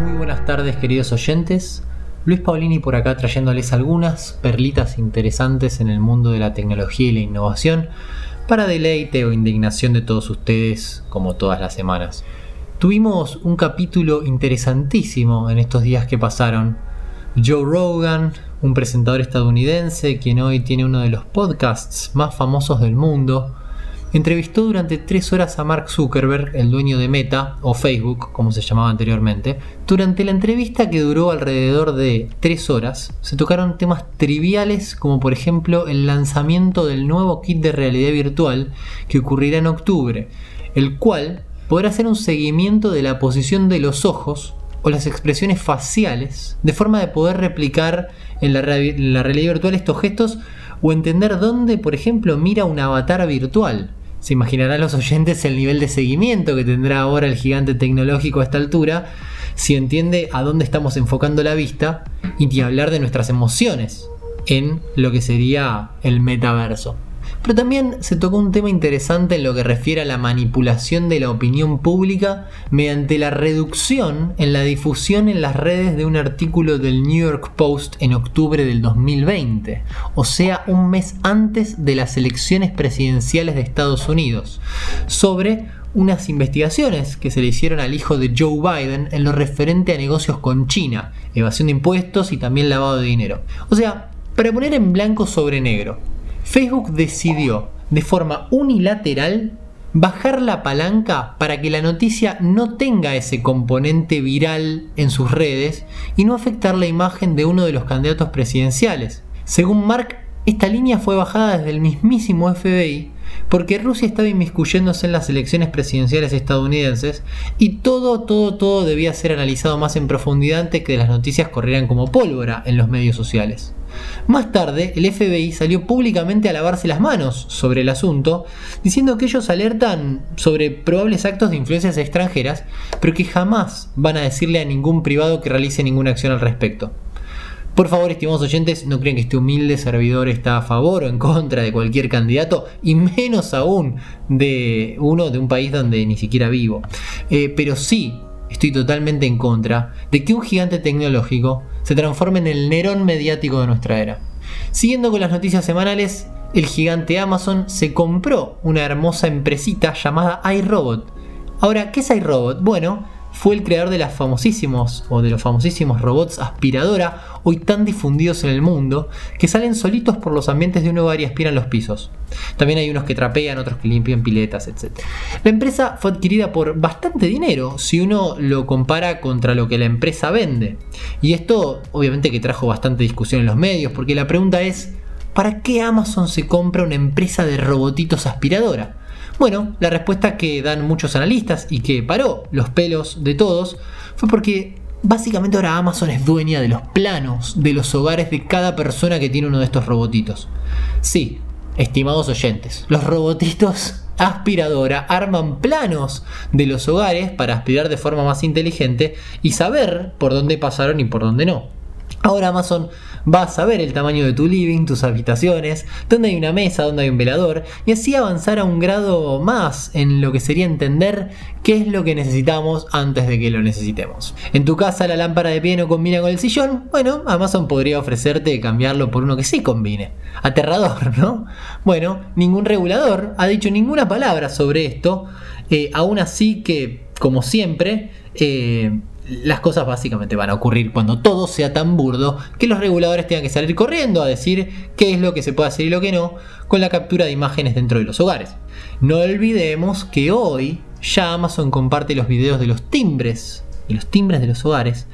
Muy buenas tardes queridos oyentes. Luis Paulini por acá trayéndoles algunas perlitas interesantes en el mundo de la tecnología y la innovación para deleite o indignación de todos ustedes como todas las semanas. Tuvimos un capítulo interesantísimo en estos días que pasaron. Joe Rogan, un presentador estadounidense quien hoy tiene uno de los podcasts más famosos del mundo, entrevistó durante tres horas a Mark Zuckerberg, el dueño de Meta, o Facebook, como se llamaba anteriormente. Durante la entrevista que duró alrededor de tres horas, se tocaron temas triviales como por ejemplo el lanzamiento del nuevo kit de realidad virtual que ocurrirá en octubre, el cual podrá hacer un seguimiento de la posición de los ojos o las expresiones faciales, de forma de poder replicar en la, la realidad virtual estos gestos o entender dónde, por ejemplo, mira un avatar virtual. Se imaginarán los oyentes el nivel de seguimiento que tendrá ahora el gigante tecnológico a esta altura si entiende a dónde estamos enfocando la vista y hablar de nuestras emociones en lo que sería el metaverso. Pero también se tocó un tema interesante en lo que refiere a la manipulación de la opinión pública mediante la reducción en la difusión en las redes de un artículo del New York Post en octubre del 2020, o sea, un mes antes de las elecciones presidenciales de Estados Unidos, sobre unas investigaciones que se le hicieron al hijo de Joe Biden en lo referente a negocios con China, evasión de impuestos y también lavado de dinero. O sea, para poner en blanco sobre negro, Facebook decidió de forma unilateral bajar la palanca para que la noticia no tenga ese componente viral en sus redes y no afectar la imagen de uno de los candidatos presidenciales. Según Mark, esta línea fue bajada desde el mismísimo FBI porque Rusia estaba inmiscuyéndose en las elecciones presidenciales estadounidenses y todo, todo, todo debía ser analizado más en profundidad antes que las noticias corrieran como pólvora en los medios sociales. Más tarde, el FBI salió públicamente a lavarse las manos sobre el asunto, diciendo que ellos alertan sobre probables actos de influencias extranjeras, pero que jamás van a decirle a ningún privado que realice ninguna acción al respecto. Por favor, estimados oyentes, no creen que este humilde servidor está a favor o en contra de cualquier candidato, y menos aún de uno de un país donde ni siquiera vivo. Eh, pero sí estoy totalmente en contra de que un gigante tecnológico se transforme en el Nerón mediático de nuestra era. Siguiendo con las noticias semanales, el gigante Amazon se compró una hermosa empresita llamada iRobot. Ahora, ¿qué es iRobot? Bueno, fue el creador de las famosísimos o de los famosísimos robots aspiradora hoy tan difundidos en el mundo que salen solitos por los ambientes de un hogar y aspiran los pisos. También hay unos que trapean, otros que limpian piletas, etc. La empresa fue adquirida por bastante dinero si uno lo compara contra lo que la empresa vende. Y esto obviamente que trajo bastante discusión en los medios porque la pregunta es ¿para qué Amazon se compra una empresa de robotitos aspiradora? Bueno, la respuesta que dan muchos analistas y que paró los pelos de todos fue porque básicamente ahora Amazon es dueña de los planos de los hogares de cada persona que tiene uno de estos robotitos. Sí, estimados oyentes, los robotitos aspiradora arman planos de los hogares para aspirar de forma más inteligente y saber por dónde pasaron y por dónde no. Ahora Amazon va a saber el tamaño de tu living, tus habitaciones, dónde hay una mesa, dónde hay un velador, y así avanzar a un grado más en lo que sería entender qué es lo que necesitamos antes de que lo necesitemos. En tu casa la lámpara de pie no combina con el sillón, bueno, Amazon podría ofrecerte cambiarlo por uno que sí combine. Aterrador, ¿no? Bueno, ningún regulador ha dicho ninguna palabra sobre esto, eh, aún así que, como siempre, eh, las cosas básicamente van a ocurrir cuando todo sea tan burdo que los reguladores tengan que salir corriendo a decir qué es lo que se puede hacer y lo que no con la captura de imágenes dentro de los hogares. No olvidemos que hoy ya Amazon comparte los videos de los timbres y los timbres de los hogares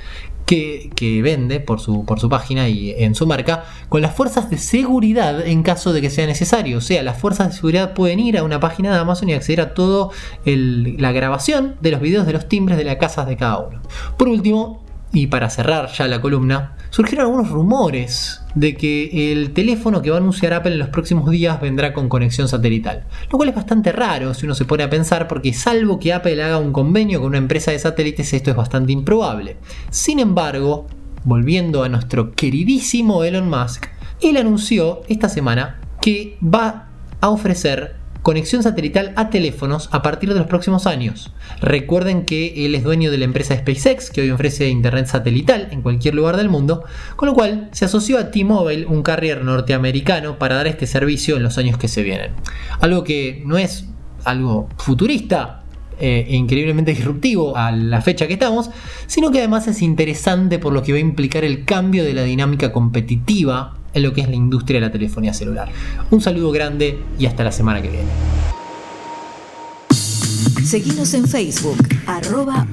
que, vende por su, por su página y en su marca con las fuerzas de seguridad en caso de que sea necesario. O sea, las fuerzas de seguridad pueden ir a una página de Amazon y acceder a toda la grabación de los videos de los timbres de las casas de cada uno. Por último, y para cerrar ya la columna, surgieron algunos rumores de que el teléfono que va a anunciar Apple en los próximos días vendrá con conexión satelital. Lo cual es bastante raro si uno se pone a pensar porque salvo que Apple haga un convenio con una empresa de satélites esto es bastante improbable. Sin embargo, volviendo a nuestro queridísimo Elon Musk, él anunció esta semana que va a ofrecer conexión satelital a teléfonos a partir de los próximos años. Recuerden que él es dueño de la empresa SpaceX, que hoy ofrece internet satelital en cualquier lugar del mundo, con lo cual se asoció a T-Mobile, un carrier norteamericano, para dar este servicio en los años que se vienen. Algo que no es algo futurista, eh, increíblemente disruptivo a la fecha que estamos, sino que además es interesante por lo que va a implicar el cambio de la dinámica competitiva en lo que es la industria de la telefonía celular. Un saludo grande y hasta la semana que viene. Seguimos en Facebook, arroba.